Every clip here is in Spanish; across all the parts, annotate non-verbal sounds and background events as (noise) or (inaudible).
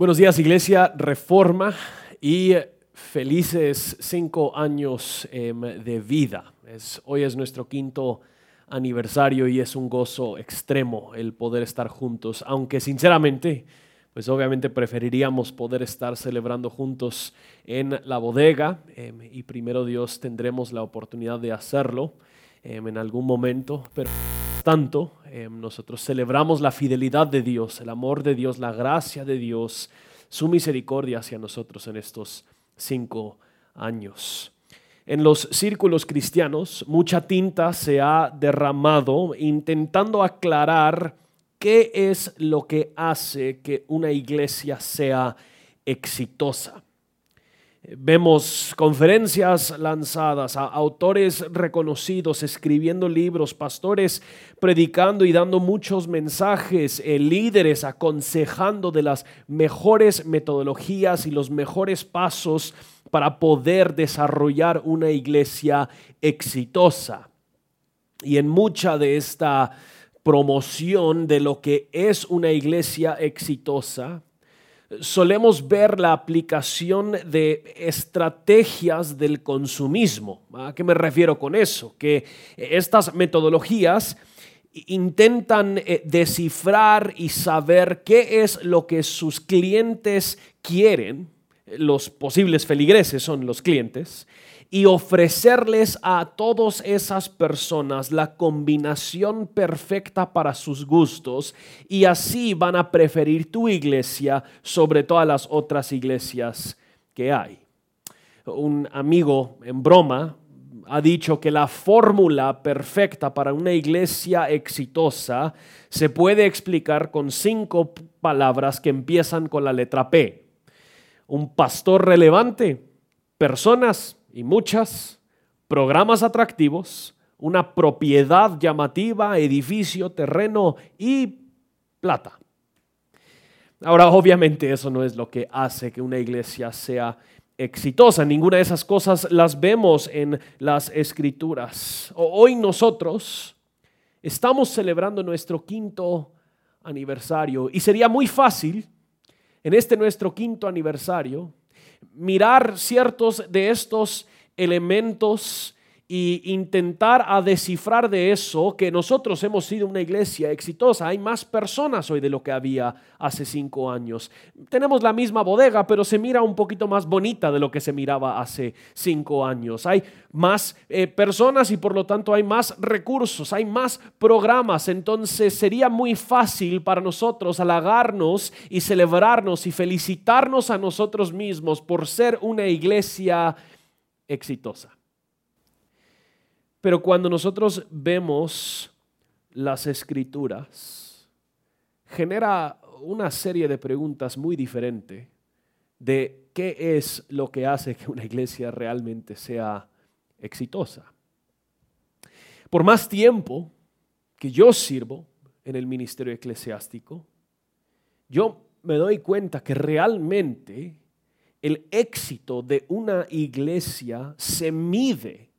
Buenos días Iglesia Reforma y felices cinco años em, de vida. hoy es nuestro quinto aniversario y es un gozo extremo el poder estar juntos, aunque sinceramente, pues obviamente preferiríamos poder estar celebrando juntos en la bodega em, y primero Dios tendremos la oportunidad de hacerlo em, en algún momento, pero tanto, em, nosotros celebramos la fidelidad de Dios, el amor de Dios, la gracia de Dios, su misericordia hacia nosotros en estos cinco años. En los círculos cristianos, mucha tinta se ha derramado intentando aclarar qué es lo que hace que una iglesia sea exitosa. Vemos conferencias lanzadas a autores reconocidos escribiendo libros, pastores predicando y dando muchos mensajes, eh, líderes aconsejando de las mejores metodologías y los mejores pasos para poder desarrollar una iglesia exitosa. Y en mucha de esta promoción de lo que es una iglesia exitosa, solemos ver la aplicación de estrategias del consumismo. ¿A qué me refiero con eso? Que estas metodologías intentan eh, descifrar y saber qué es lo que sus clientes quieren, los posibles feligreses son los clientes, y ofrecerles a todas esas personas la combinación perfecta para sus gustos y así van a preferir tu iglesia sobre todas las otras iglesias que hay. Un amigo en broma ha dicho que la fórmula perfecta para una iglesia exitosa se puede explicar con cinco palabras que empiezan con la letra P. Un pastor relevante, personas y muchas, programas atractivos, una propiedad llamativa, edificio, terreno y plata. Ahora, obviamente eso no es lo que hace que una iglesia sea exitosa. Ninguna de esas cosas las vemos en las escrituras. Hoy nosotros estamos celebrando nuestro quinto aniversario y sería muy fácil en este nuestro quinto aniversario mirar ciertos de estos elementos y intentar a descifrar de eso que nosotros hemos sido una iglesia exitosa. Hay más personas hoy de lo que había hace cinco años. Tenemos la misma bodega, pero se mira un poquito más bonita de lo que se miraba hace cinco años. Hay más eh, personas y por lo tanto hay más recursos, hay más programas. Entonces sería muy fácil para nosotros halagarnos y celebrarnos y felicitarnos a nosotros mismos por ser una iglesia exitosa. Pero cuando nosotros vemos las escrituras, genera una serie de preguntas muy diferentes de qué es lo que hace que una iglesia realmente sea exitosa. Por más tiempo que yo sirvo en el ministerio eclesiástico, yo me doy cuenta que realmente el éxito de una iglesia se mide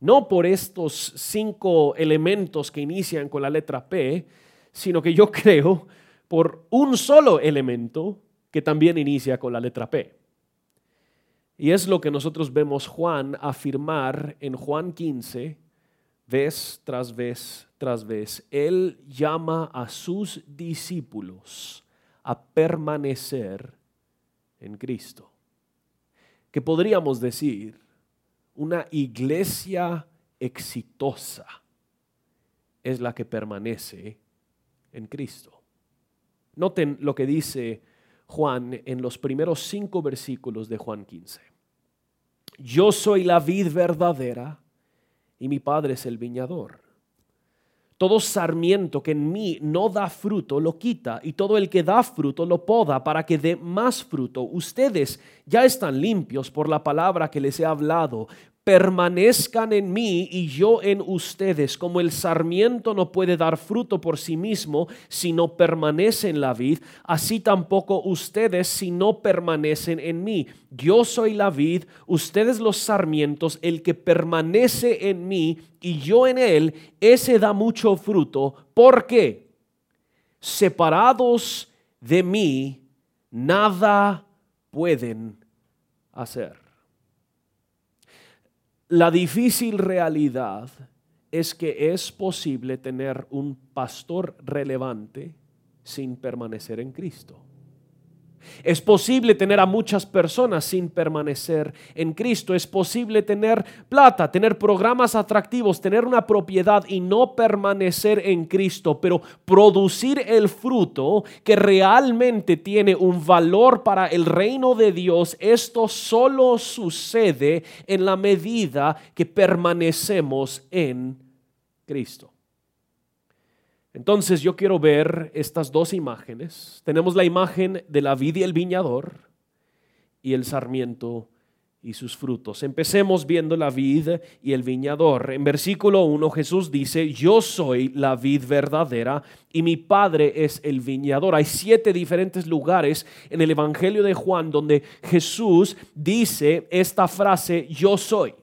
no por estos cinco elementos que inician con la letra P, sino que yo (laughs) creo por un solo elemento que también inicia con la letra P. Y es lo que nosotros vemos Juan afirmar en Juan 15, vez tras vez tras vez. Él llama a sus discípulos a permanecer en Cristo. Que podríamos decir una iglesia exitosa es la que permanece en Cristo. Noten lo que dice Juan en los primeros cinco versículos de Juan 15. Yo soy la vid verdadera y mi Padre es el viñador. Todo sarmiento que en mí no da fruto lo quita y todo el que da fruto lo poda para que dé más fruto. Ustedes ya están limpios por la palabra que les he hablado permanezcan en mí y yo en ustedes, como el sarmiento no puede dar fruto por sí mismo si no permanece en la vid, así tampoco ustedes si no permanecen en mí. Yo soy la vid, ustedes los sarmientos, el que permanece en mí y yo en él, ese da mucho fruto. ¿Por qué? Separados de mí, nada pueden hacer. La difícil realidad es que es posible tener un pastor relevante sin permanecer en Cristo. Es posible tener a muchas personas sin permanecer en Cristo. Es posible tener plata, tener programas atractivos, tener una propiedad y no permanecer en Cristo, pero producir el fruto que realmente tiene un valor para el reino de Dios. Esto solo sucede en la medida que permanecemos en Cristo. Entonces yo quiero ver estas dos imágenes. Tenemos la imagen de la vid y el viñador y el sarmiento y sus frutos. Empecemos viendo la vid y el viñador. En versículo 1 Jesús dice, yo soy la vid verdadera y mi padre es el viñador. Hay siete diferentes lugares en el Evangelio de Juan donde Jesús dice esta frase, yo soy.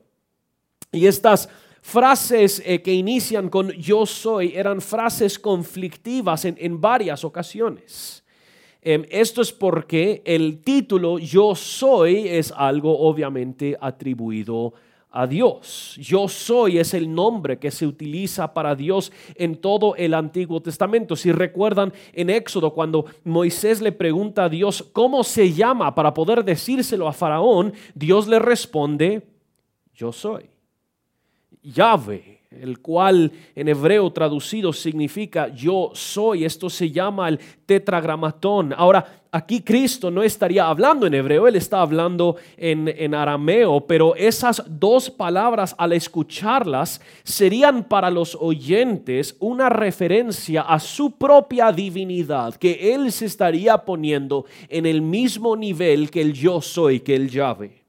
Y estas frases eh, que inician con yo soy eran frases conflictivas en, varias ocasiones. Em, esto es porque el título yo soy es algo obviamente atribuido a Dios. Yo soy es el nombre que se utiliza para Dios en todo el Antiguo Testamento. Si recuerdan en Éxodo cuando Moisés le pregunta a Dios cómo se llama para poder decírselo a Faraón, Dios le responde, yo soy. Yahweh, el cual en hebreo traducido significa yo soy. Esto se llama el tetragramatón. Ahora, aquí Cristo no estaría hablando en hebreo, él está hablando en, en, arameo, pero esas dos palabras al escucharlas serían para los oyentes una referencia a su propia divinidad, que él se estaría poniendo en el mismo nivel que el yo soy, que el Yahweh.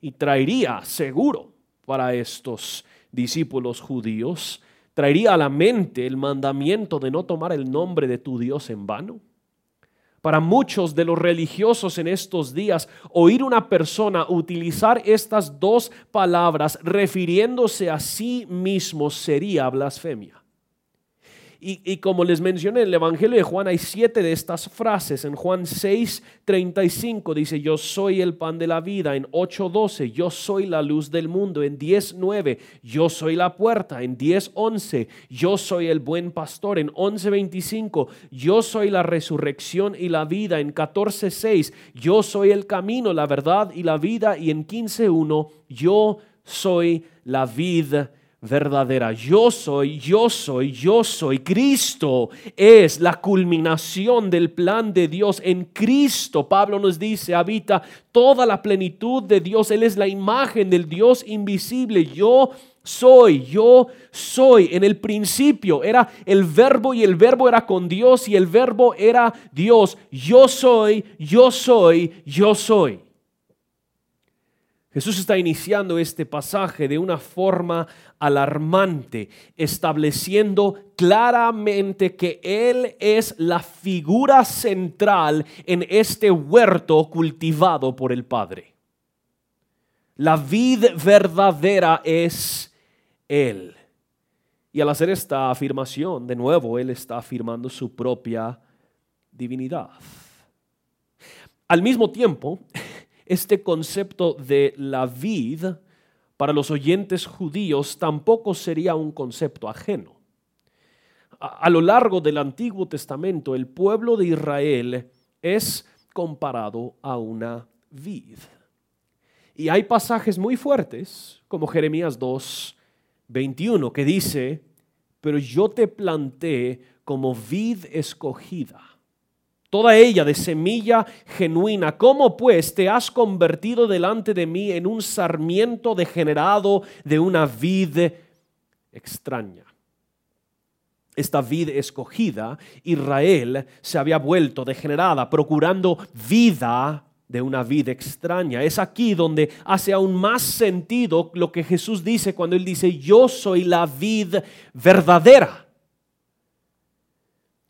Y traería seguro para estos discípulos judíos? ¿Traería a la mente el mandamiento de no tomar el nombre de tu Dios en vano? Para muchos de los religiosos en estos días, oír una persona utilizar estas dos palabras refiriéndose a sí mismo sería blasfemia. Y, como les mencioné, en el Evangelio de Juan hay siete de estas frases. En Juan 6, 35 dice, yo soy el pan de la vida. En 8, 12, yo soy la luz del mundo. En 10, 9, yo soy la puerta. En 10, 11, yo soy el buen pastor. En 11, 25, yo soy la resurrección y la vida. En 14, 6, yo soy el camino, la verdad y la vida. Y en 15, 1, yo soy la vida verdadera. Yo soy, yo soy, yo soy. Cristo es la culminación del plan de Dios. En Cristo, Pablo nos dice, habita toda la plenitud de Dios. Él es la imagen del Dios invisible. Yo soy, yo soy. En el principio era el verbo y el verbo era con Dios y el verbo era Dios. Yo soy, yo soy, yo soy. Jesús está iniciando este pasaje de una forma alarmante, estableciendo claramente que Él es la figura central en este huerto cultivado por el Padre. La vid verdadera es Él. Y al hacer esta afirmación, de nuevo, Él está afirmando su propia divinidad. Al mismo tiempo, (laughs) este concepto de la vid para los oyentes judíos tampoco sería un concepto ajeno. A, lo largo del Antiguo Testamento, el pueblo de Israel es comparado a una vid. Y hay pasajes muy fuertes, como Jeremías 2, 21, que dice, pero yo te planté como vid escogida toda ella de semilla genuina. ¿Cómo pues te has convertido delante de mí en un sarmiento degenerado de una vid extraña? Esta vid escogida, Israel se había vuelto degenerada, procurando vida de una vida extraña. Es aquí donde hace aún más sentido lo que Jesús dice cuando Él dice, yo soy la vid verdadera.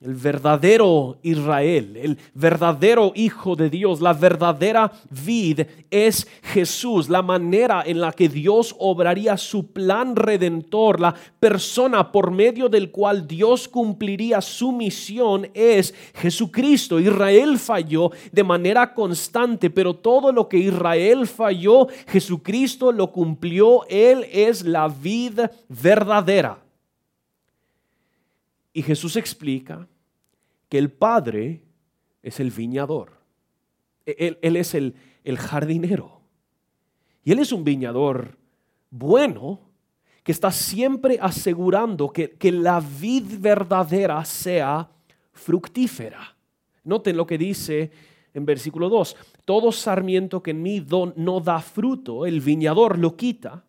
El verdadero Israel, el verdadero Hijo de Dios, la verdadera vid es Jesús, la manera en la que Dios obraría su plan redentor, la persona por medio del cual Dios cumpliría su misión es Jesucristo. Israel falló de manera constante, pero todo lo que Israel falló, Jesucristo lo cumplió. Él es la vid verdadera. Y Jesús explica que el Padre es el viñador. E-, él, es el, el jardinero. Y Él es un viñador bueno que está siempre asegurando que, que, la vid verdadera sea fructífera. Noten lo que dice en versículo 2. Todo sarmiento que en mí no da fruto, el viñador lo quita.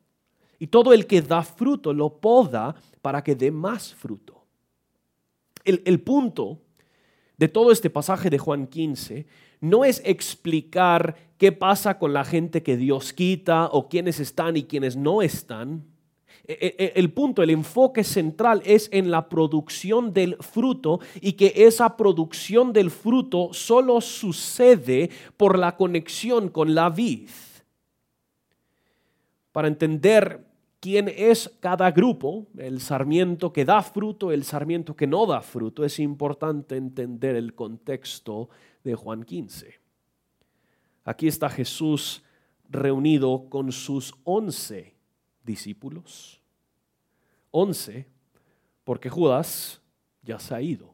Y todo el que da fruto lo poda para que dé más fruto. El, el punto de todo este pasaje de Juan 15 no es explicar qué pasa con la gente que Dios quita o quiénes están y quiénes no están. E, e, e, el punto, el enfoque central es en la producción del fruto y que esa producción del fruto solo sucede por la conexión con la vid. Para entender quién es cada grupo, el sarmiento que da fruto, el sarmiento que no da fruto, es importante entender el contexto de Juan 15. Aquí está Jesús reunido con sus once discípulos. Once, porque Judas ya se ha ido.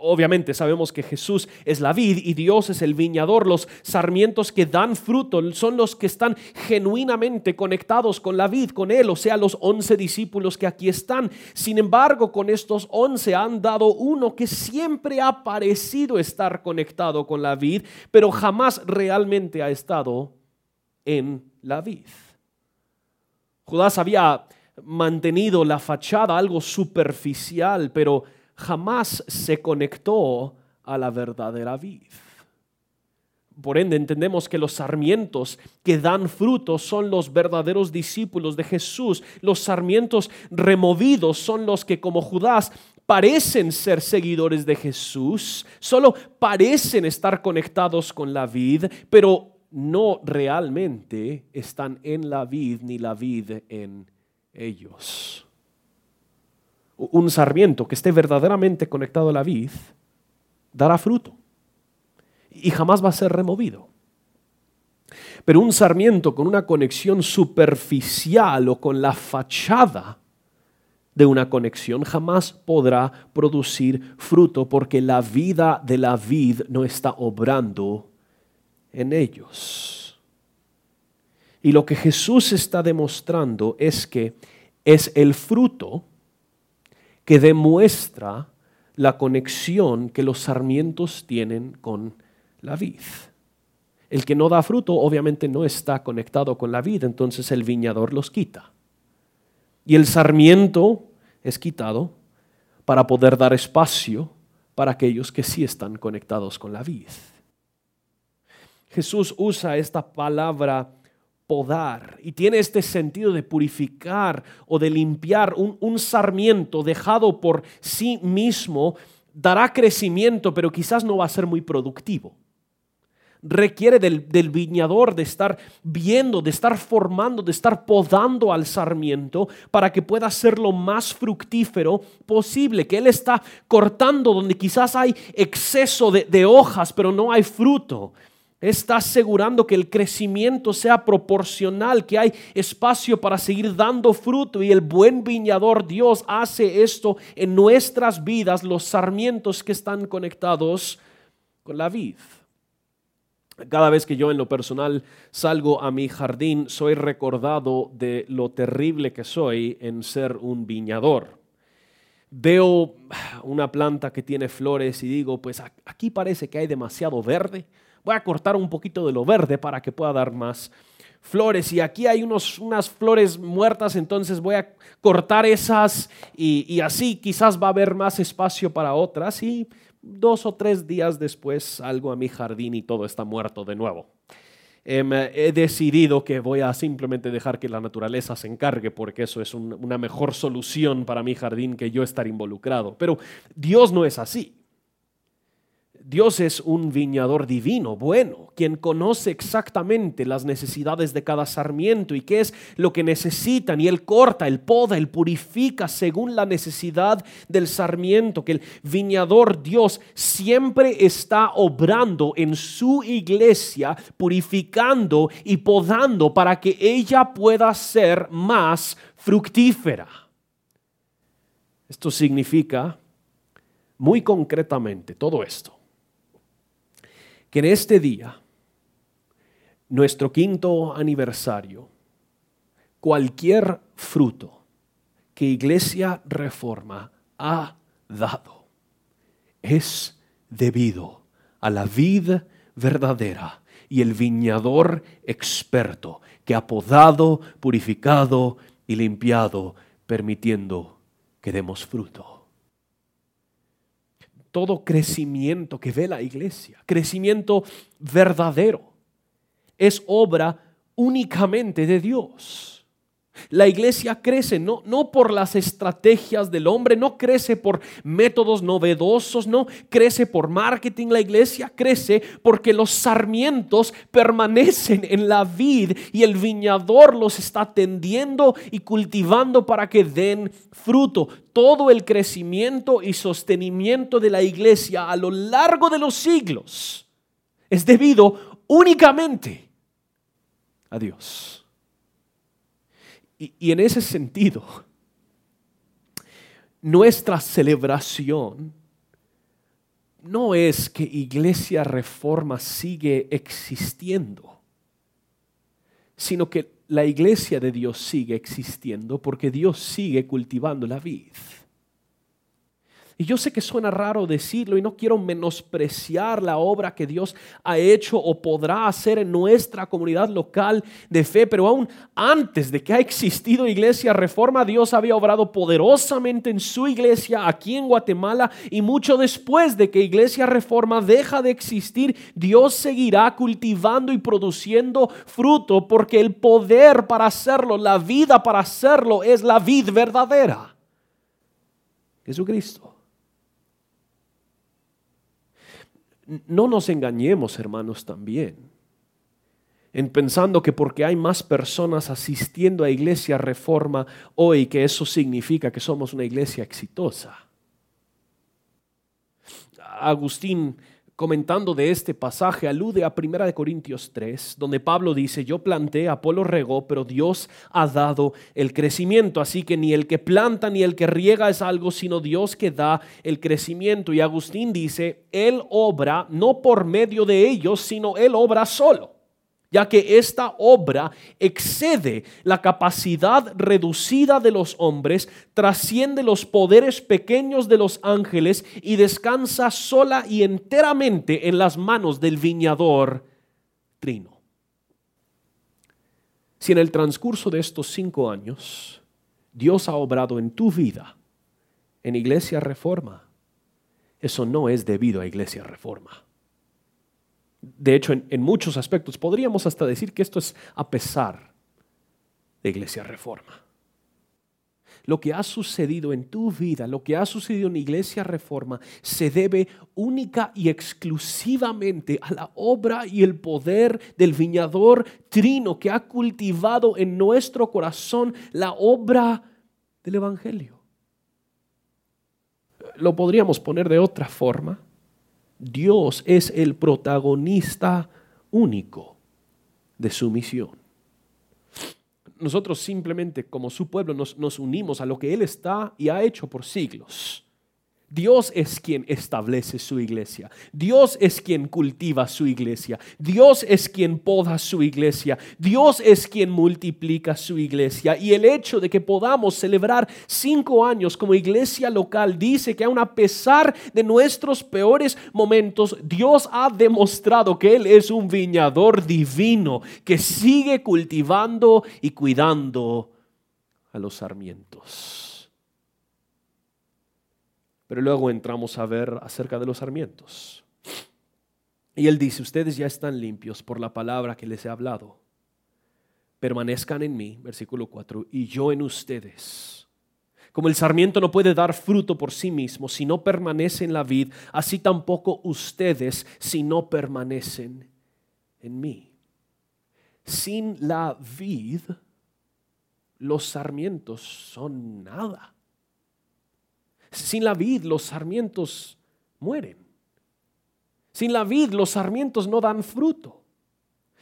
Obviamente sabemos que Jesús es la vid y Dios es el viñador. Los sarmientos que dan fruto son los que están genuinamente conectados con la vid, con Él, o sea, los once discípulos que aquí están. Sin embargo, con estos once han dado uno que siempre ha parecido estar conectado con la vid, pero jamás realmente ha estado en la vid. Judas había mantenido la fachada algo superficial, pero jamás se conectó a la verdadera vid. Por ende, entendemos que los sarmientos que dan frutos son los verdaderos discípulos de Jesús. Los sarmientos removidos son los que, como Judas, parecen ser seguidores de Jesús, solo parecen estar conectados con la vid, pero no realmente están en la vid ni la vid en ellos un sarmiento que esté verdaderamente conectado a la vid, dará fruto y jamás va a ser removido. Pero un sarmiento con una conexión superficial o con la fachada de una conexión jamás podrá producir fruto porque la vida de la vid no está obrando en ellos. Y lo que Jesús está demostrando es que es el fruto que demuestra la conexión que los sarmientos tienen con la vid. El que no da fruto obviamente no está conectado con la vid, entonces el viñador los quita. Y el sarmiento es quitado para poder dar espacio para aquellos que sí están conectados con la vid. Jesús usa esta palabra podar y tiene este sentido de purificar o de limpiar. Un, sarmiento dejado por sí mismo dará crecimiento, pero quizás no va a ser muy productivo. Requiere del, del, viñador de estar viendo, de estar formando, de estar podando al sarmiento para que pueda ser lo más fructífero posible. Que él está cortando donde quizás hay exceso de, de hojas, pero no hay fruto está asegurando que el crecimiento sea proporcional, que hay espacio para seguir dando fruto y el buen viñador Dios hace esto en nuestras vidas, los sarmientos que están conectados con la vid. Cada vez que yo en lo personal salgo a mi jardín, soy recordado de lo terrible que soy en ser un viñador. Veo una planta que tiene flores y digo, pues aquí parece que hay demasiado verde Voy a cortar un poquito de lo verde para que pueda dar más flores. Y aquí hay unos, unas flores muertas, entonces voy a cortar esas y, así quizás va a haber más espacio para otras. Y dos o tres días después salgo a mi jardín y todo está muerto de nuevo. em, he decidido que voy a simplemente dejar que la naturaleza se encargue porque eso es una mejor solución para mi jardín que yo estar involucrado. Pero Dios no es así. Dios es un viñador divino, bueno, quien conoce exactamente las necesidades de cada sarmiento y qué es lo que necesitan. Y Él corta, Él poda, Él purifica según la necesidad del sarmiento. Que el viñador Dios siempre está obrando en su iglesia, purificando y podando para que ella pueda ser más fructífera. Esto significa muy concretamente todo esto en este día, nuestro quinto aniversario, cualquier fruto que Iglesia Reforma ha dado es debido a la vid verdadera y el viñador experto que ha podado, purificado y limpiado, permitiendo que demos fruto todo crecimiento que ve la iglesia, crecimiento verdadero, es obra únicamente de Dios. La iglesia crece no, no por las estrategias del hombre, no crece por métodos novedosos, no crece por marketing. La iglesia crece porque los sarmientos permanecen en la vid y el viñador los está tendiendo y cultivando para que den fruto. Todo el crecimiento y sostenimiento de la iglesia a lo largo de los siglos es debido únicamente a Dios. Y, en ese sentido, nuestra celebración no es que Iglesia Reforma sigue existiendo, sino que la iglesia de Dios sigue existiendo porque Dios sigue cultivando la vid. Y yo sé que suena raro decirlo y no quiero menospreciar la obra que Dios ha hecho o podrá hacer en nuestra comunidad local de fe, pero aún antes de que ha existido Iglesia Reforma, Dios había obrado poderosamente en su iglesia aquí en Guatemala y mucho después de que Iglesia Reforma deja de existir, Dios seguirá cultivando y produciendo fruto porque el poder para hacerlo, la vida para hacerlo es la vid verdadera. Jesucristo. No nos engañemos, hermanos, también, en pensando que porque hay más personas asistiendo a iglesia reforma hoy, que eso significa que somos una iglesia exitosa. Agustín comentando de este pasaje, alude a 1 Corintios 3, donde Pablo dice, yo planté, Apolo regó, pero Dios ha dado el crecimiento, así que ni el que planta ni el que riega es algo, sino Dios que da el crecimiento. Y Agustín dice, Él obra no por medio de ellos, sino Él obra solo ya que esta obra excede la capacidad reducida de los hombres, trasciende los poderes pequeños de los ángeles y descansa sola y enteramente en las manos del viñador trino. Si en el transcurso de estos cinco años Dios ha obrado en tu vida, en Iglesia Reforma, eso no es debido a Iglesia Reforma de hecho, en, muchos aspectos podríamos hasta decir que esto es a pesar de Iglesia Reforma. Lo que ha sucedido en tu vida, lo que ha sucedido en Iglesia Reforma, se debe única y exclusivamente a la obra y el poder del viñador trino que ha cultivado en nuestro corazón la obra del Evangelio. Lo podríamos poner de otra forma. Dios es el protagonista único de su misión. Nosotros simplemente como su pueblo nos, nos, unimos a lo que Él está y ha hecho por siglos. Dios es quien establece su iglesia. Dios es quien cultiva su iglesia. Dios es quien poda su iglesia. Dios es quien multiplica su iglesia. Y el hecho de que podamos celebrar cinco años como iglesia local dice que aun a pesar de nuestros peores momentos, Dios ha demostrado que Él es un viñador divino que sigue cultivando y cuidando a los sarmientos. Pero luego entramos a ver acerca de los sarmientos. Y él dice, ustedes ya están limpios por la palabra que les he hablado. Permanezcan en mí, versículo 4, y yo en ustedes. Como el sarmiento no puede dar fruto por sí mismo si no permanece en la vid, así tampoco ustedes si no permanecen en mí. Sin la vid, los sarmientos son nada. Sin la vid, los sarmientos mueren. Sin la vid, los sarmientos no dan fruto.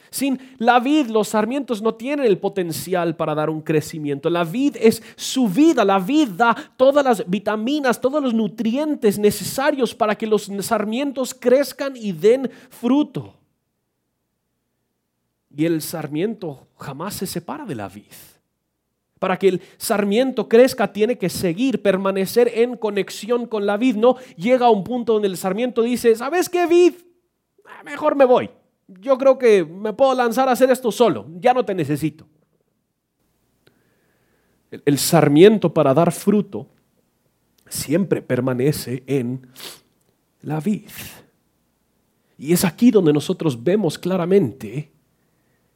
Sin la vid, los sarmientos no tienen el potencial para dar un crecimiento. La vid es su vida. La vid da todas las vitaminas, todos los nutrientes necesarios para que los sarmientos crezcan y den fruto. Y el sarmiento jamás se separa de la vid. Para que el sarmiento crezca tiene que seguir, permanecer en conexión con la vid. No llega a un punto donde el sarmiento dice, ¿sabes qué vid? Ah, mejor me voy yo creo que me puedo lanzar a hacer esto solo, ya no te necesito. El, sarmiento para dar fruto siempre permanece en la vid. Y es aquí donde nosotros vemos claramente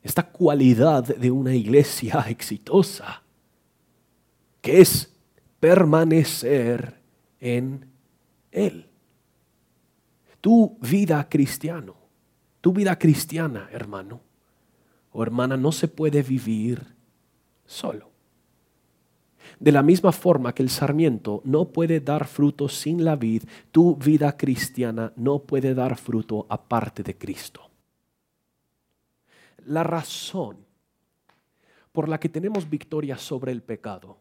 esta cualidad de una iglesia exitosa, que es permanecer en Él. Tu vida cristiano tu vida cristiana, hermano o hermana, no se puede vivir solo. De la misma forma que el sarmiento no puede dar fruto sin la vid, tu vida cristiana no puede dar fruto aparte de Cristo. La razón por la que tenemos victoria sobre el pecado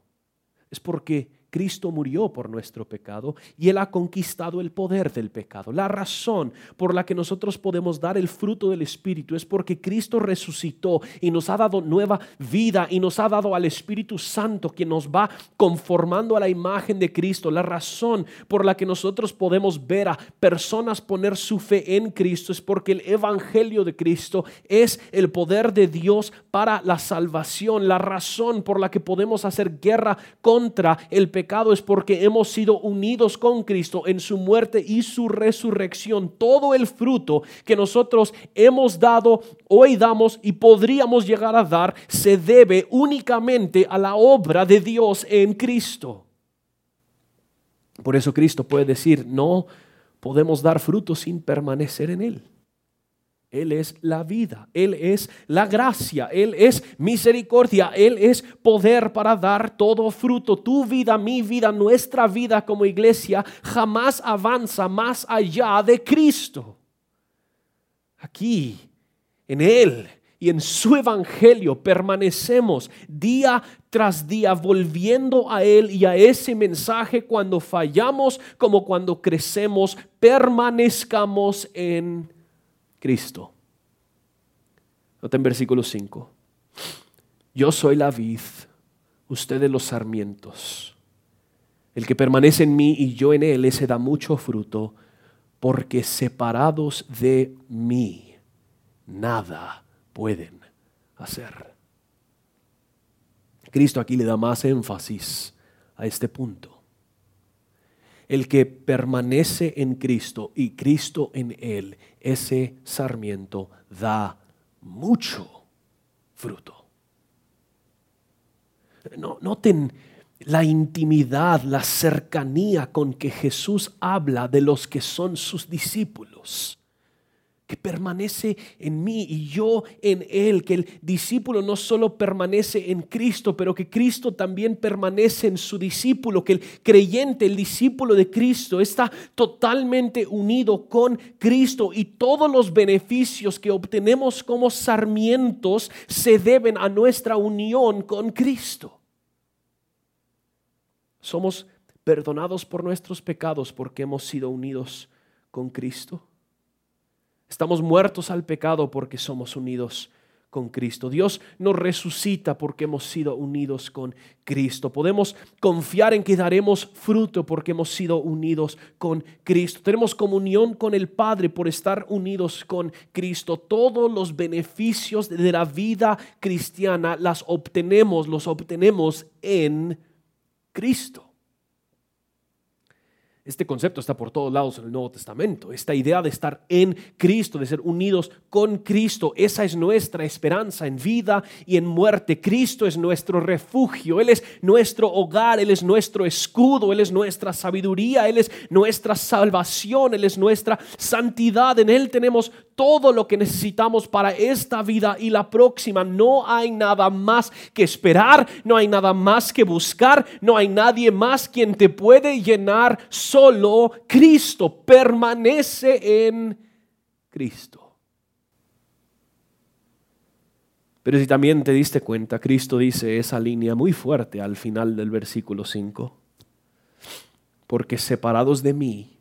es porque Cristo murió por nuestro pecado y Él ha conquistado el poder del pecado. La razón por la que nosotros podemos dar el fruto del Espíritu es porque Cristo resucitó y nos ha dado nueva vida y nos ha dado al Espíritu Santo que nos va conformando a la imagen de Cristo. La razón por la que nosotros podemos ver a personas poner su fe en Cristo es porque el Evangelio de Cristo es el poder de Dios para la salvación. La razón por la que podemos hacer guerra contra el pecado pecado es porque hemos sido unidos con Cristo en su muerte y su resurrección. Todo el fruto que nosotros hemos dado, hoy damos y podríamos llegar a dar, se debe únicamente a la obra de Dios en Cristo. Por eso Cristo puede decir, no podemos dar fruto sin permanecer en Él. Él es la vida, Él es la gracia, Él es misericordia, Él es poder para dar todo fruto. Tu vida, mi vida, nuestra vida como iglesia jamás avanza más allá de Cristo. Aquí, en Él y en su evangelio permanecemos día tras día volviendo a Él y a ese mensaje cuando fallamos como cuando crecemos, permanezcamos en Cristo. Nota en versículo 5. Yo soy la vid, ustedes los sarmientos. El que permanece en mí y yo en él, ese da mucho fruto, porque separados de mí, nada pueden hacer. Cristo aquí le da más énfasis a este punto el que permanece en Cristo y Cristo en él, ese sarmiento da mucho fruto. No, noten la intimidad, la cercanía con que Jesús habla de los que son sus discípulos que permanece en mí y yo en él, que el discípulo no solo permanece en Cristo, pero que Cristo también permanece en su discípulo, que el creyente, el discípulo de Cristo está totalmente unido con Cristo y todos los beneficios que obtenemos como sarmientos se deben a nuestra unión con Cristo. Somos perdonados por nuestros pecados porque hemos sido unidos con Cristo. Estamos muertos al pecado porque somos unidos con Cristo. Dios nos resucita porque hemos sido unidos con Cristo. Podemos confiar en que daremos fruto porque hemos sido unidos con Cristo. Tenemos comunión con el Padre por estar unidos con Cristo. Todos los beneficios de la vida cristiana las obtenemos, los obtenemos en Cristo. Este concepto está por todos lados en el Nuevo Testamento. Esta idea de estar en Cristo, de ser unidos con Cristo, esa es nuestra esperanza en vida y en muerte. Cristo es nuestro refugio, Él es nuestro hogar, Él es nuestro escudo, Él es nuestra sabiduría, Él es nuestra salvación, Él es nuestra santidad. En Él tenemos todo lo que necesitamos para esta vida y la próxima. No hay nada más que esperar, no hay nada más que buscar, no hay nadie más quien te puede llenar solo Cristo, permanece en Cristo. Pero si también te diste cuenta, Cristo dice esa línea muy fuerte al final del versículo 5, porque separados de mí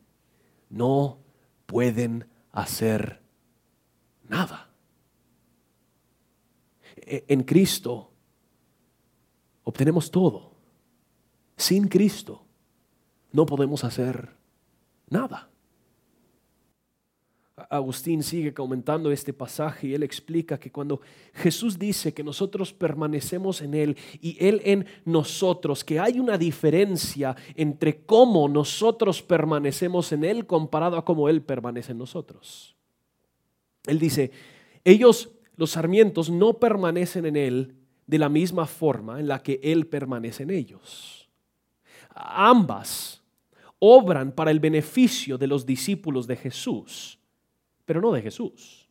no pueden hacer nada. E, en Cristo obtenemos todo. Sin Cristo no podemos hacer nada. Agustín sigue comentando este pasaje y él explica que cuando Jesús dice que nosotros permanecemos en Él y Él en nosotros, que hay una diferencia entre cómo nosotros permanecemos en Él comparado a cómo Él permanece en nosotros. Él dice, ellos, los sarmientos, no permanecen en Él de la misma forma en la que Él permanece en ellos. Ambas obran para el beneficio de los discípulos de Jesús, pero no de Jesús.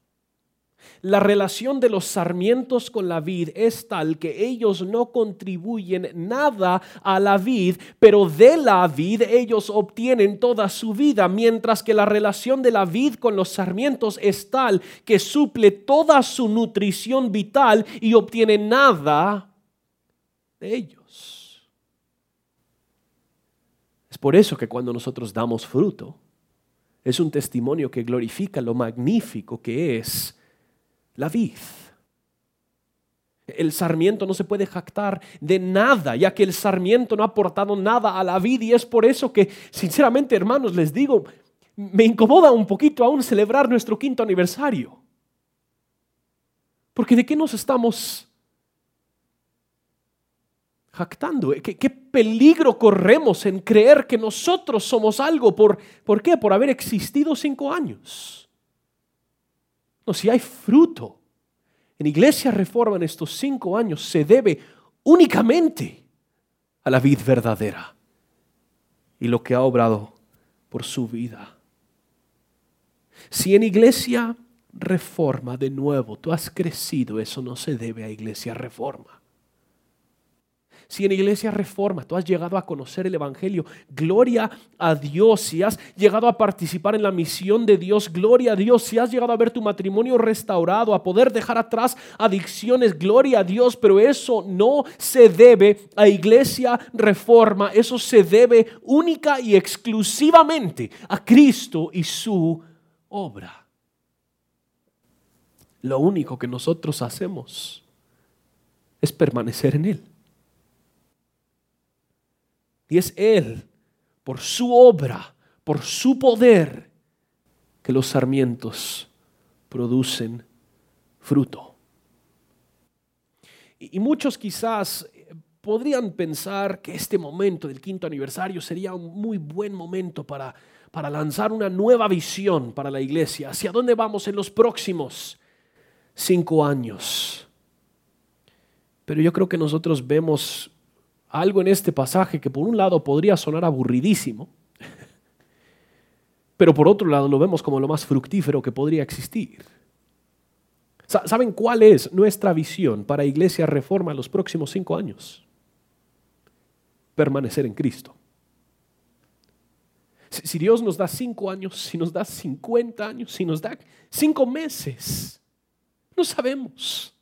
La relación de los sarmientos con la vid es tal que ellos no contribuyen nada a la vid, pero de la vid ellos obtienen toda su vida, mientras que la relación de la vid con los sarmientos es tal que suple toda su nutrición vital y obtiene nada de ellos. Por eso que cuando nosotros damos fruto, es un testimonio que glorifica lo magnífico que es la vid. El sarmiento no se puede jactar de nada, ya que el sarmiento no ha aportado nada a la vid y es por eso que, sinceramente, hermanos, les digo, me incomoda un poquito aún celebrar nuestro quinto aniversario. Porque de qué nos estamos jactando. ¿Qué, peligro corremos en creer que nosotros somos algo? ¿Por, ¿Por qué? Por haber existido cinco años. No, si hay fruto en Iglesia Reforma en estos cinco años se debe únicamente a la vid verdadera y lo que ha obrado por su vida. Si en Iglesia Reforma de nuevo tú has crecido, eso no se debe a Iglesia Reforma. Si en Iglesia Reforma tú has llegado a conocer el Evangelio, gloria a Dios. Si has llegado a participar en la misión de Dios, gloria a Dios. Si has llegado a ver tu matrimonio restaurado, a poder dejar atrás adicciones, gloria a Dios. Pero eso no se debe a Iglesia Reforma. Eso se debe única y exclusivamente a Cristo y su obra. Lo único que nosotros hacemos es permanecer en Él. Y es Él, por su obra, por su poder, que los sarmientos producen fruto. Y muchos quizás podrían pensar que este momento del quinto aniversario sería un muy buen momento para, para lanzar una nueva visión para la iglesia. ¿Hacia dónde vamos en los próximos cinco años? Pero yo creo que nosotros vemos algo en este pasaje que por un lado podría sonar aburridísimo, (laughs) pero por otro lado lo vemos como lo más fructífero que podría existir. ¿Saben cuál es nuestra visión para Iglesia Reforma en los próximos cinco años? Permanecer en Cristo. Si Dios nos da cinco años, si nos da cincuenta años, si nos da cinco meses, no sabemos.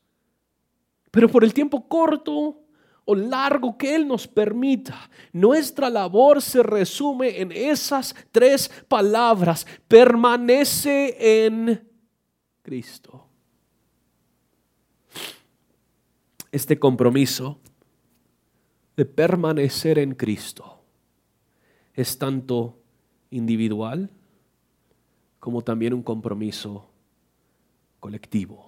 Pero por el tiempo corto o largo que Él nos permita, nuestra labor se resume en esas tres palabras. Permanece en Cristo. Este compromiso de permanecer en Cristo es tanto individual como también un compromiso colectivo.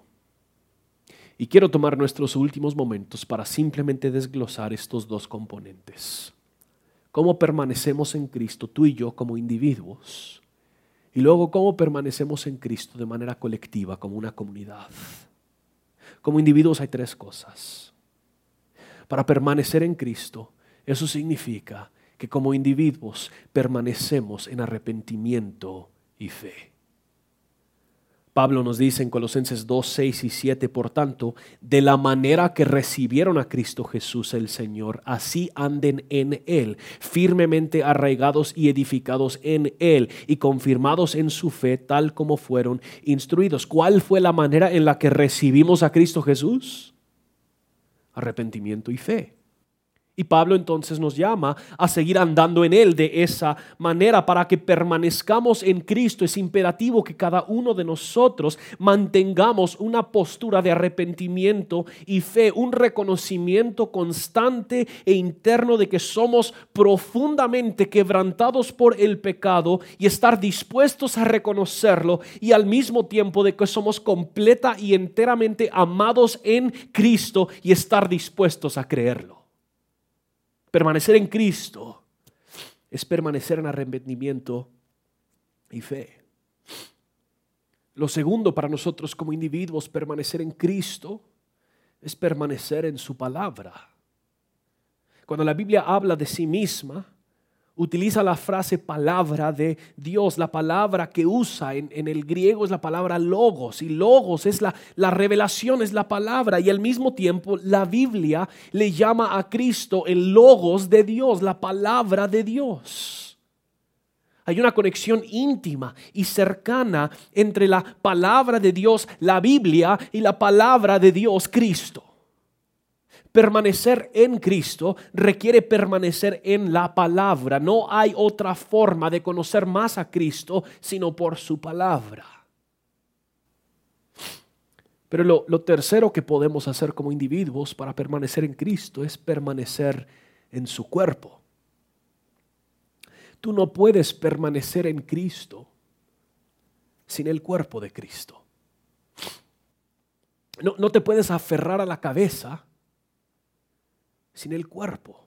Y quiero tomar nuestros últimos momentos para simplemente desglosar estos dos componentes. cómo permanecemos en Cristo, tú y yo como individuos, y luego cómo permanecemos en Cristo de manera colectiva, como una comunidad. Como individuos hay tres cosas. Para permanecer en Cristo, eso significa que como individuos permanecemos en arrepentimiento y fe. Pablo nos dice en Colosenses 2, 6 y 7, por tanto, de la manera que recibieron a Cristo Jesús el Señor, así anden en Él, firmemente arraigados y edificados en Él y confirmados en su fe tal como fueron instruidos. ¿Cuál fue la manera en la que recibimos a Cristo Jesús? Arrepentimiento y fe. Y Pablo entonces nos llama a seguir andando en Él de esa manera para que permanezcamos en Cristo. Es imperativo que cada uno de nosotros mantengamos una postura de arrepentimiento y fe, un reconocimiento constante e interno de que somos profundamente quebrantados por el pecado y estar dispuestos a reconocerlo y al mismo tiempo de que somos completa y enteramente amados en Cristo y estar dispuestos a creerlo. Permanecer en Cristo es permanecer en arrepentimiento y fe. Lo segundo para nosotros como individuos, permanecer en Cristo, es permanecer en su palabra. Cuando la Biblia habla de sí misma, utiliza la frase palabra de Dios. La palabra que usa en, el griego es la palabra logos. Y logos es la, la revelación, es la palabra. Y al mismo tiempo la Biblia le llama a Cristo el logos de Dios, la palabra de Dios. Hay una conexión íntima y cercana entre la palabra de Dios, la Biblia, y la palabra de Dios, Cristo. Permanecer en Cristo requiere permanecer en la palabra. No hay otra forma de conocer más a Cristo sino por su palabra. Pero lo, tercero que podemos hacer como individuos para permanecer en Cristo es permanecer en su cuerpo. Tú no puedes permanecer en Cristo sin el cuerpo de Cristo. No, no te puedes aferrar a la cabeza sin el cuerpo.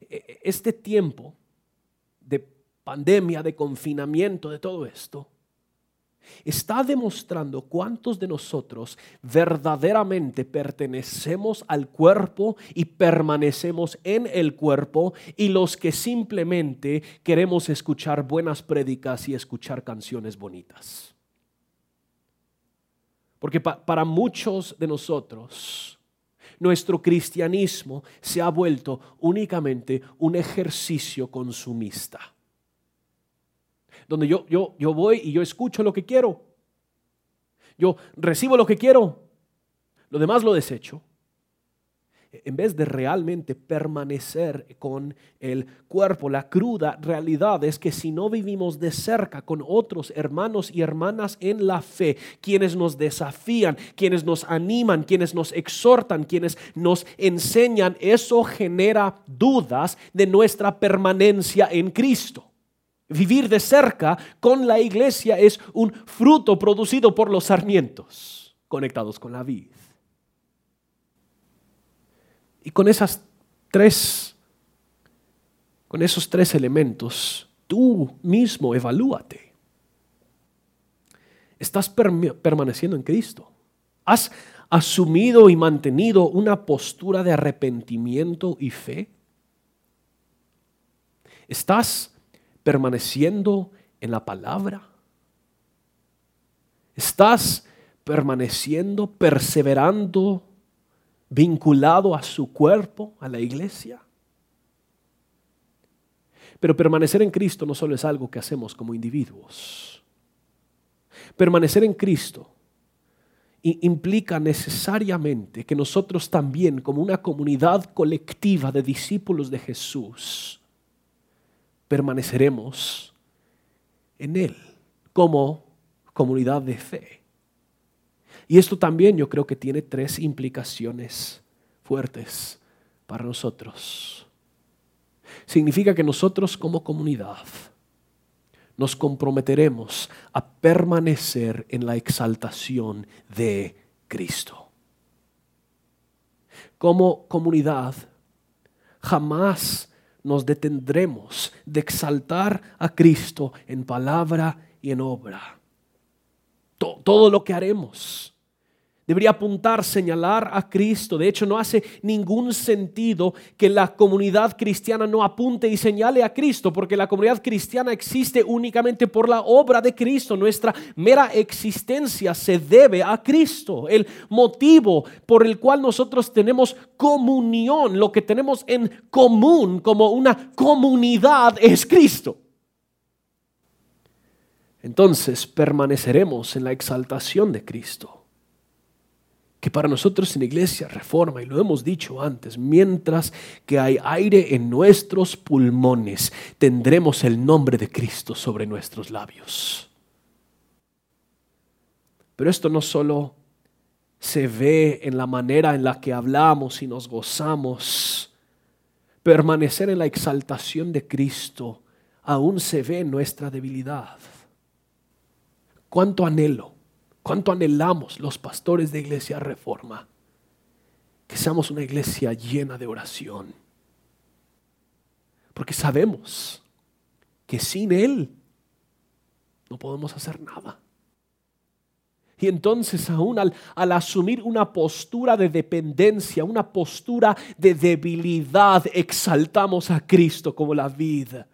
E, e, este tiempo de pandemia, de confinamiento, de todo esto, está demostrando cuántos de nosotros verdaderamente pertenecemos al cuerpo y permanecemos en el cuerpo y los que simplemente queremos escuchar buenas prédicas y escuchar canciones bonitas. Porque para muchos de nosotros nuestro cristianismo se ha vuelto únicamente un ejercicio consumista. Donde yo, yo, yo voy y yo escucho lo que quiero. Yo recibo lo que quiero. Lo demás lo desecho en vez de realmente permanecer con el cuerpo. La cruda realidad es que si no vivimos de cerca con otros hermanos y hermanas en la fe, quienes nos desafían, quienes nos animan, quienes nos exhortan, quienes nos enseñan, eso genera dudas de nuestra permanencia en Cristo. Vivir de cerca con la iglesia es un fruto producido por los sarmientos conectados con la vid. Y con esas tres, con esos tres elementos, tú mismo evalúate. ¿Estás permaneciendo en Cristo? ¿Has asumido y mantenido una postura de arrepentimiento y fe? ¿Estás permaneciendo en la palabra? ¿Estás permaneciendo, perseverando vinculado a su cuerpo, a la iglesia. Pero permanecer en Cristo no solo es algo que hacemos como individuos. Permanecer en Cristo implica necesariamente que nosotros también, como una comunidad colectiva de discípulos de Jesús, permaneceremos en Él como comunidad de fe. Y esto también yo creo que tiene tres implicaciones fuertes para nosotros. Significa que nosotros como comunidad nos comprometeremos a permanecer en la exaltación de Cristo. Como comunidad, jamás nos detendremos de exaltar a Cristo en palabra y en obra. Todo lo que haremos debería apuntar, señalar a Cristo. De hecho, no hace ningún sentido que la comunidad cristiana no apunte y señale a Cristo, porque la comunidad cristiana existe únicamente por la obra de Cristo. Nuestra mera existencia se debe a Cristo. El motivo por el cual nosotros tenemos comunión, lo que tenemos en común como una comunidad es Cristo. Entonces permaneceremos en la exaltación de Cristo para nosotros en iglesia reforma, y lo hemos dicho antes, mientras que hay aire en nuestros pulmones, tendremos el nombre de Cristo sobre nuestros labios. Pero esto no solo se ve en la manera en la que hablamos y nos gozamos, permanecer en la exaltación de Cristo aún se ve en nuestra debilidad. ¿Cuánto anhelo? ¿Cuánto anhelamos los pastores de iglesia reforma? Que seamos una iglesia llena de oración. Porque sabemos que sin Él no podemos hacer nada. Y entonces aún al, al, asumir una postura de dependencia, una postura de debilidad, exaltamos a Cristo como la vida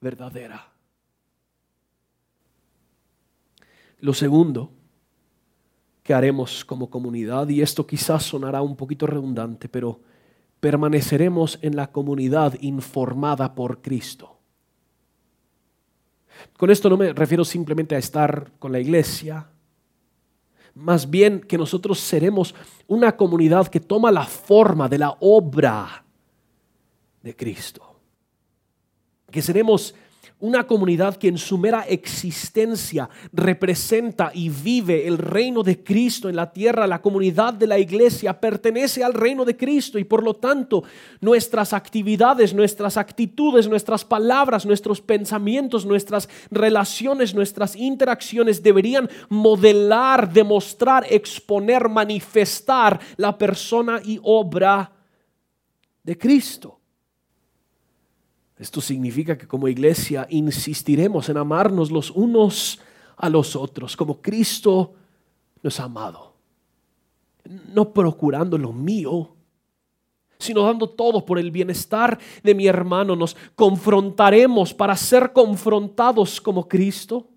verdadera. Lo segundo que haremos como comunidad, y esto quizás sonará un poquito redundante, pero permaneceremos en la comunidad informada por Cristo. Con esto no me refiero simplemente a estar con la iglesia, más bien que nosotros seremos una comunidad que toma la forma de la obra de Cristo. Que seremos una comunidad que en su mera existencia representa y vive el reino de Cristo en la tierra. La comunidad de la iglesia pertenece al reino de Cristo y por lo tanto nuestras actividades, nuestras actitudes, nuestras palabras, nuestros pensamientos, nuestras relaciones, nuestras interacciones deberían modelar, demostrar, exponer, manifestar la persona y obra de Cristo. Esto significa que como iglesia insistiremos en amarnos los unos a los otros, como Cristo nos ha amado. No procurando lo mío, sino dando todo por el bienestar de mi hermano. Nos confrontaremos para ser confrontados como Cristo,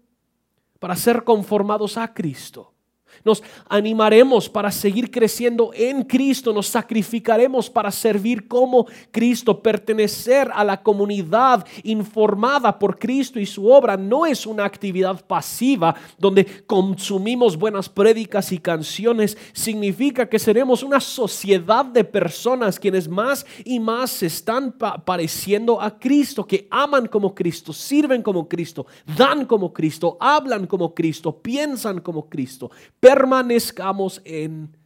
para ser conformados a Cristo. Nos animaremos para seguir creciendo en Cristo, nos sacrificaremos para servir como Cristo, pertenecer a la comunidad informada por Cristo y su obra. No es una actividad pasiva donde consumimos buenas prédicas y canciones, significa que seremos una sociedad de personas quienes más y más se están pareciendo a Cristo, que aman como Cristo, sirven como Cristo, dan como Cristo, hablan como Cristo, piensan como Cristo permanezcamos en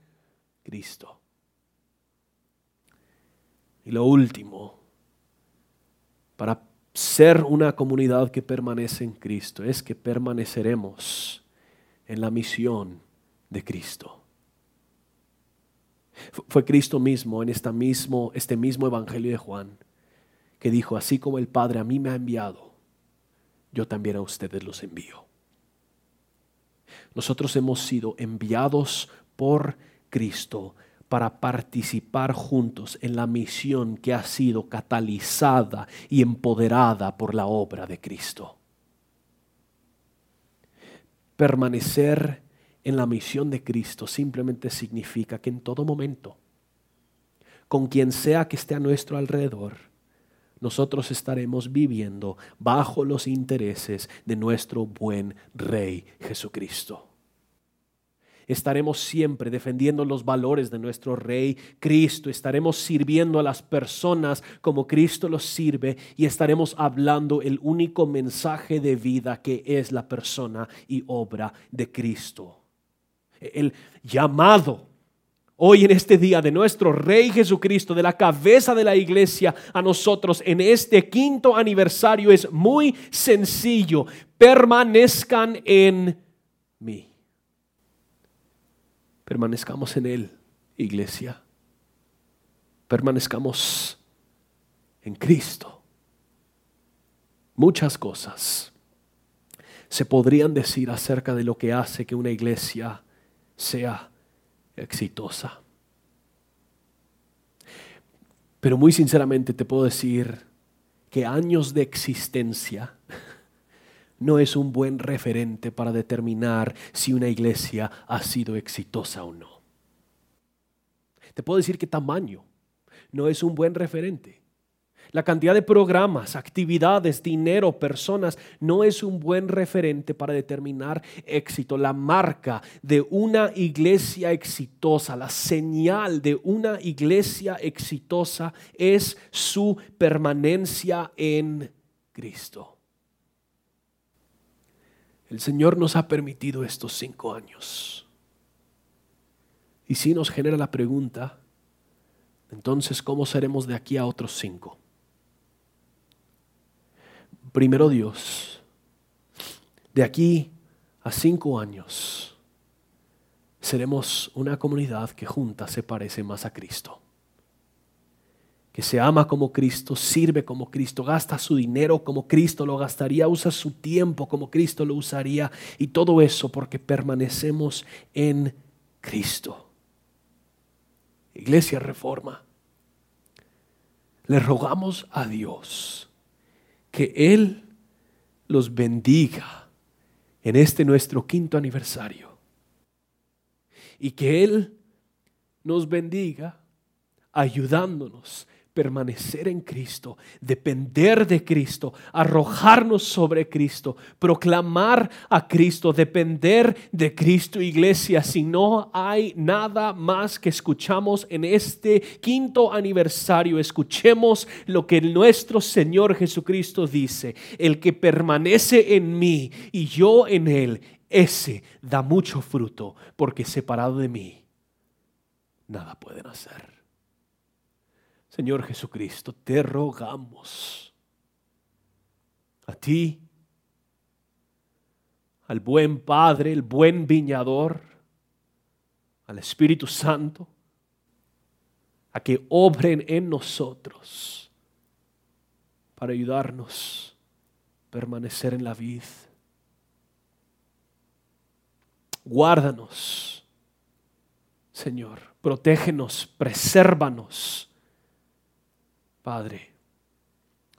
Cristo. Y lo último, para ser una comunidad que permanece en Cristo, es que permaneceremos en la misión de Cristo. Fue Cristo mismo en esta mismo, este mismo Evangelio de Juan que dijo, así como el Padre a mí me ha enviado, yo también a ustedes los envío. Nosotros hemos sido enviados por Cristo para participar juntos en la misión que ha sido catalizada y empoderada por la obra de Cristo. Permanecer en la misión de Cristo simplemente significa que en todo momento, con quien sea que esté a nuestro alrededor, nosotros estaremos viviendo bajo los intereses de nuestro buen Rey Jesucristo. Estaremos siempre defendiendo los valores de nuestro Rey Cristo. Estaremos sirviendo a las personas como Cristo los sirve y estaremos hablando el único mensaje de vida que es la persona y obra de Cristo. El llamado hoy en este día de nuestro Rey Jesucristo, de la cabeza de la iglesia a nosotros en este quinto aniversario es muy sencillo. Permanezcan en mí. Permanezcamos en Él, iglesia. Permanezcamos en Cristo. Muchas cosas se podrían decir acerca de lo que hace que una iglesia sea exitosa. Pero muy sinceramente te puedo decir que años de existencia (laughs) no es un buen referente para determinar si una iglesia ha sido exitosa o no. Te puedo decir que tamaño no es un buen referente. La cantidad de programas, actividades, dinero, personas no es un buen referente para determinar éxito. La marca de una iglesia exitosa, la señal de una iglesia exitosa es su permanencia en Cristo. El Señor nos ha permitido estos cinco años. Y si nos genera la pregunta, entonces, ¿cómo seremos de aquí a otros cinco? Primero Dios, de aquí a cinco años, seremos una comunidad que junta se parece más a Cristo. Que se ama como Cristo, sirve como Cristo, gasta su dinero como Cristo lo gastaría, usa su tiempo como Cristo lo usaría y todo eso porque permanecemos en Cristo. Iglesia Reforma, le rogamos a Dios que Él los bendiga en este nuestro quinto aniversario. Y que Él nos bendiga ayudándonos permanecer en Cristo, depender de Cristo, arrojarnos sobre Cristo, proclamar a Cristo, depender de Cristo, iglesia. Si no hay nada más que escuchamos en este quinto aniversario, escuchemos lo que nuestro Señor Jesucristo dice, el que permanece en mí y yo en él, ese da mucho fruto, porque separado de mí, nada pueden hacer. Señor Jesucristo, te rogamos a ti, al buen Padre, el buen viñador, al Espíritu Santo, a que obren en nosotros para ayudarnos a permanecer en la vid. Guárdanos, Señor, protégenos, presérvanos Padre,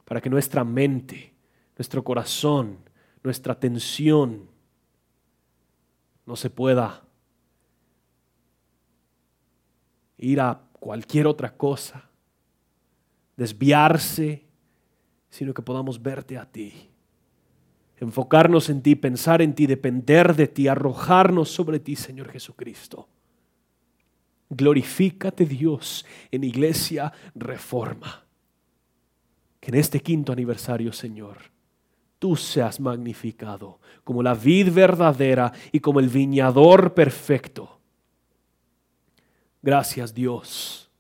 para que nuestra mente, nuestro corazón, nuestra atención no se pueda ir a cualquier otra cosa, desviarse, sino que podamos verte a ti, enfocarnos en ti, pensar en ti, depender de ti, arrojarnos sobre ti, Señor Jesucristo. Glorifícate Dios en iglesia reforma que en este quinto aniversario, Señor, tú seas magnificado como la vid verdadera y como el viñador perfecto. Gracias Dios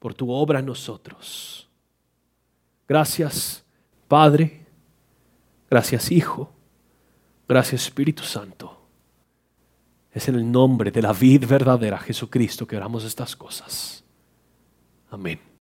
por tu obra en nosotros. Gracias Padre, gracias Hijo, gracias Espíritu Santo. Es en el nombre de la vid verdadera Jesucristo que oramos estas cosas. Amén.